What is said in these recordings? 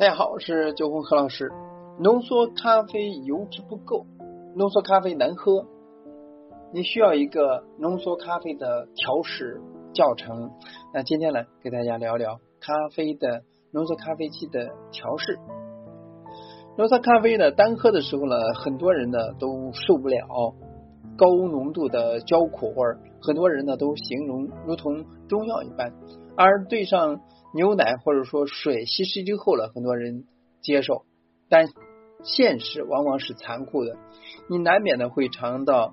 大家好，我是九红何老师。浓缩咖啡油脂不够，浓缩咖啡难喝，你需要一个浓缩咖啡的调试教程。那今天呢，给大家聊聊咖啡的浓缩咖啡机的调试。浓缩咖啡呢，单喝的时候呢，很多人呢都受不了高浓度的焦苦味儿，很多人呢都形容如同中药一般，而对上。牛奶或者说水稀释之后了，很多人接受，但现实往往是残酷的，你难免的会尝到，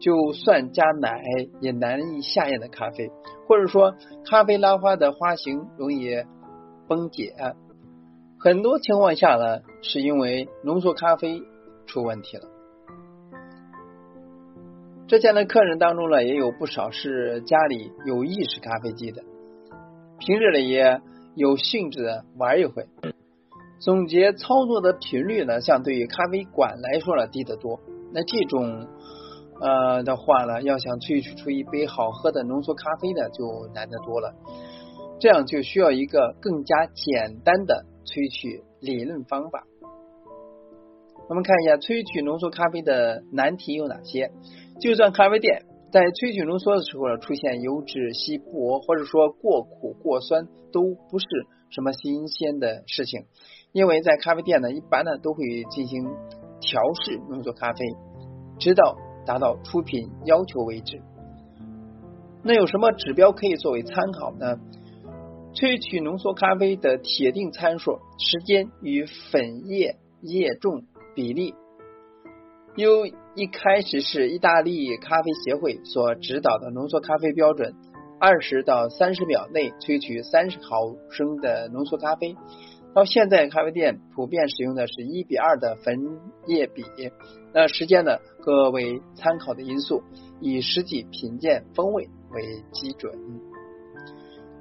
就算加奶也难以下咽的咖啡，或者说咖啡拉花的花型容易崩解，很多情况下呢，是因为浓缩咖啡出问题了。之前的客人当中呢，也有不少是家里有意式咖啡机的。平日里也有兴致玩一回，总结操作的频率呢，相对于咖啡馆来说呢低得多。那这种呃的话呢，要想萃取出一杯好喝的浓缩咖啡呢，就难得多了。这样就需要一个更加简单的萃取理论方法。我们看一下萃取浓缩咖啡的难题有哪些？就算咖啡店。在萃取浓缩的时候呢，出现油脂稀薄或者说过苦过酸，都不是什么新鲜的事情。因为在咖啡店呢，一般呢都会进行调试浓缩咖啡，直到达到出品要求为止。那有什么指标可以作为参考呢？萃取浓缩咖啡的铁定参数：时间与粉液液重比例。由一开始是意大利咖啡协会所指导的浓缩咖啡标准，二十到三十秒内萃取三十毫升的浓缩咖啡，到现在咖啡店普遍使用的是一比二的粉液比，那时间呢各为参考的因素，以实际品鉴风味为基准。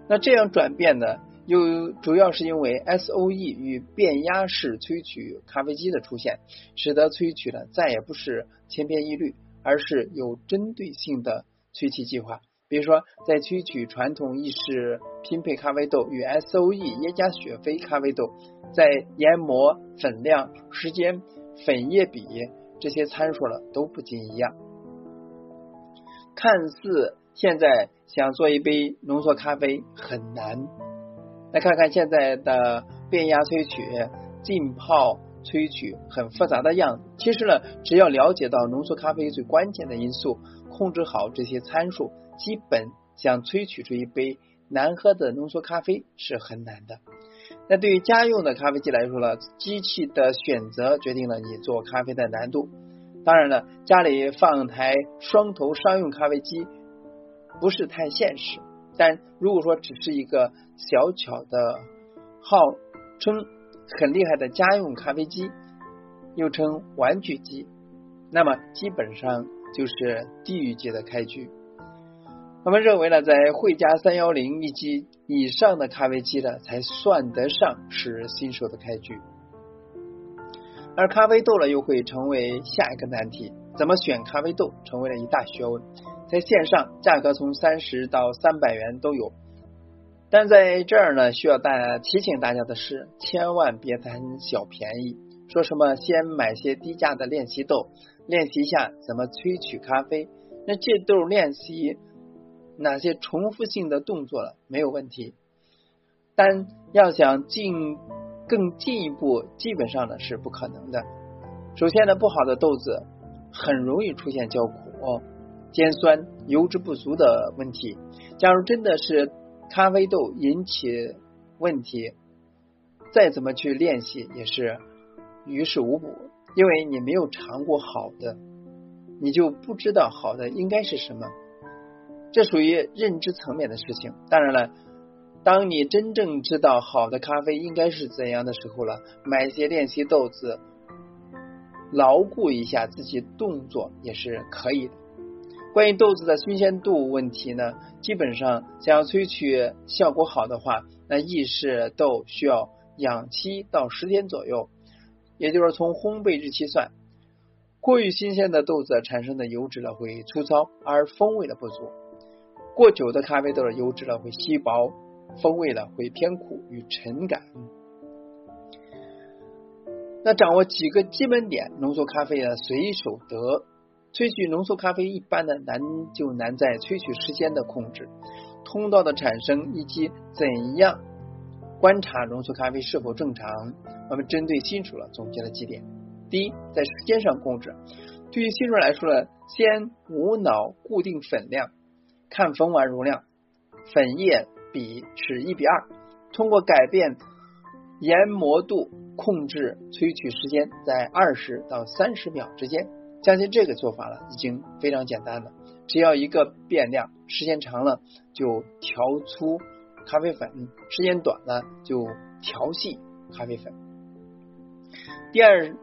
那这样转变呢？又主要是因为 S O E 与变压式萃取咖啡机的出现，使得萃取呢再也不是千篇一律，而是有针对性的萃取计划。比如说，在萃取传统意式拼配咖啡豆与 S O E 耶加雪菲咖啡豆，在研磨粉量、时间、粉液比这些参数了都不尽一样。看似现在想做一杯浓缩咖啡很难。来看看现在的变压萃取、浸泡萃取很复杂的样子。其实呢，只要了解到浓缩咖啡最关键的因素，控制好这些参数，基本想萃取出一杯难喝的浓缩咖啡是很难的。那对于家用的咖啡机来说呢，机器的选择决定了你做咖啡的难度。当然了，家里放台双头商用咖啡机不是太现实。但如果说只是一个小巧的号称很厉害的家用咖啡机，又称玩具机，那么基本上就是地狱级的开局。我们认为呢，在惠家三幺零以及以上的咖啡机呢，才算得上是新手的开局。而咖啡豆呢，又会成为下一个难题，怎么选咖啡豆，成为了一大学问。在线上价格从三十到三百元都有，但在这儿呢，需要大家提醒大家的是，千万别贪小便宜。说什么先买些低价的练习豆，练习一下怎么萃取咖啡。那这豆练习哪些重复性的动作了，没有问题。但要想进更进一步，基本上呢是不可能的。首先呢，不好的豆子很容易出现焦苦。尖酸、油脂不足的问题，假如真的是咖啡豆引起问题，再怎么去练习也是于事无补，因为你没有尝过好的，你就不知道好的应该是什么，这属于认知层面的事情。当然了，当你真正知道好的咖啡应该是怎样的时候了，买些练习豆子，牢固一下自己动作也是可以的。关于豆子的新鲜度问题呢，基本上想要萃取效果好的话，那意式豆需要养七到十天左右，也就是从烘焙日期算。过于新鲜的豆子产生的油脂呢会粗糙，而风味的不足；过久的咖啡豆的油脂呢会稀薄，风味呢会偏苦与沉感。那掌握几个基本点，浓缩咖啡呢随手得。萃取浓缩咖啡一般的难就难在萃取时间的控制、通道的产生以及怎样观察浓缩咖啡是否正常。我们针对新手了总结了几点：第一，在时间上控制。对于新手来说呢，先无脑固定粉量，看粉碗容量，粉液比是一比二，通过改变研磨度控制萃取时间在二十到三十秒之间。相信这个做法了，已经非常简单了。只要一个变量，时间长了就调粗咖啡粉，时间短了就调细咖啡粉。第二，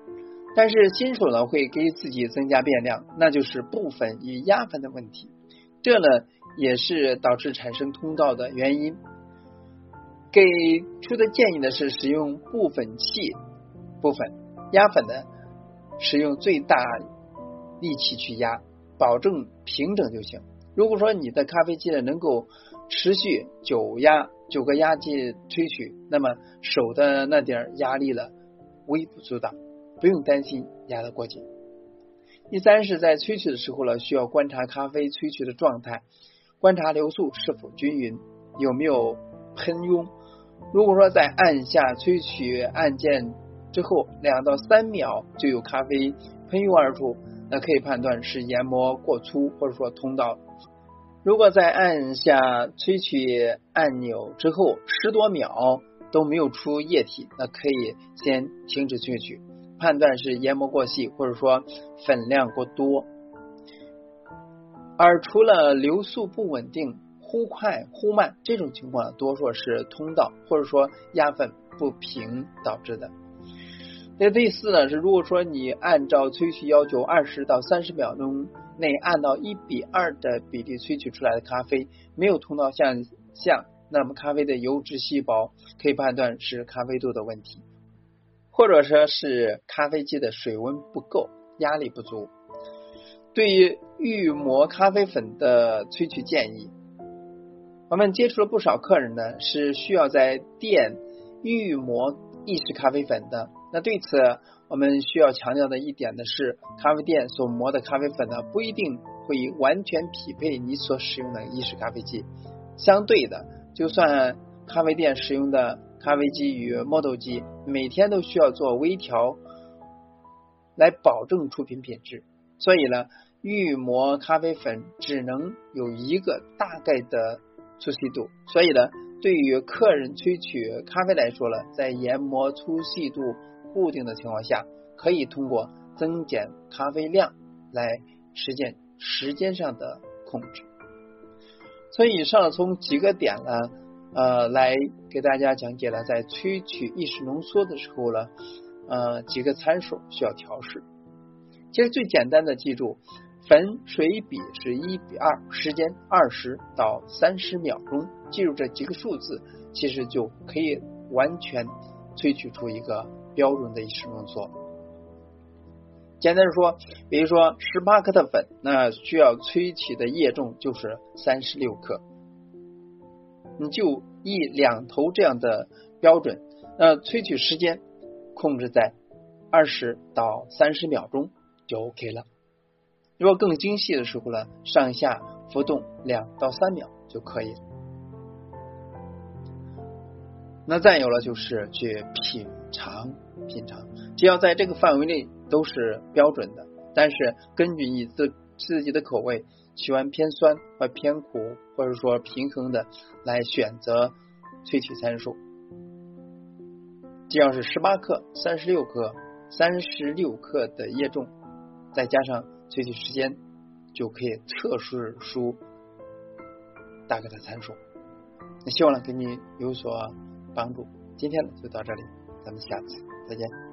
但是新手呢会给自己增加变量，那就是布粉与压粉的问题。这呢也是导致产生通道的原因。给出的建议呢是使用布粉器部分，压粉的使用最大。力气去压，保证平整就行。如果说你的咖啡机呢能够持续九压九个压机萃取，那么手的那点压力了微不足道，不用担心压得过紧。第三是在萃取的时候呢，需要观察咖啡萃取的状态，观察流速是否均匀，有没有喷涌。如果说在按下萃取按键之后两到三秒就有咖啡喷涌而出。那可以判断是研磨过粗，或者说通道。如果在按下萃取按钮之后十多秒都没有出液体，那可以先停止萃取，判断是研磨过细，或者说粉量过多。而除了流速不稳定、忽快忽慢这种情况，多数是通道或者说压粉不平导致的。那第四呢是，如果说你按照萃取要求，二十到三十秒钟内按到一比二的比例萃取出来的咖啡没有通道现象，那么咖啡的油脂细胞可以判断是咖啡度的问题，或者说是咖啡机的水温不够，压力不足。对于预磨咖啡粉的萃取建议，我们接触了不少客人呢，是需要在店预磨意式咖啡粉的。那对此，我们需要强调的一点呢是，咖啡店所磨的咖啡粉呢，不一定会完全匹配你所使用的意式咖啡机。相对的，就算咖啡店使用的咖啡机与磨豆机每天都需要做微调，来保证出品品质。所以呢，预磨咖啡粉只能有一个大概的粗细度。所以呢，对于客人萃取咖啡来说了，在研磨粗细度。固定的情况下，可以通过增减咖啡量来实现时间上的控制。所以以上从几个点呢，呃，来给大家讲解了在萃取意式浓缩的时候呢，呃，几个参数需要调试。其实最简单的记住，粉水比是一比二，时间二十到三十秒钟，记住这几个数字，其实就可以完全萃取出一个。标准的意式浓缩，简单的说，比如说十八克的粉，那需要萃取的液重就是三十六克，你就一两头这样的标准，那萃取时间控制在二十到三十秒钟就 OK 了。如果更精细的时候呢，上下浮动两到三秒就可以。那再有了就是去品。尝品尝，只要在这个范围内都是标准的。但是根据你自自己的口味，喜欢偏酸或偏苦，或者说平衡的来选择萃取参数。只要是十八克、三十六克、三十六克的液重，再加上具体时间，就可以测试出大概的参数。那希望呢给你有所帮助。今天呢就到这里。咱们下次再见。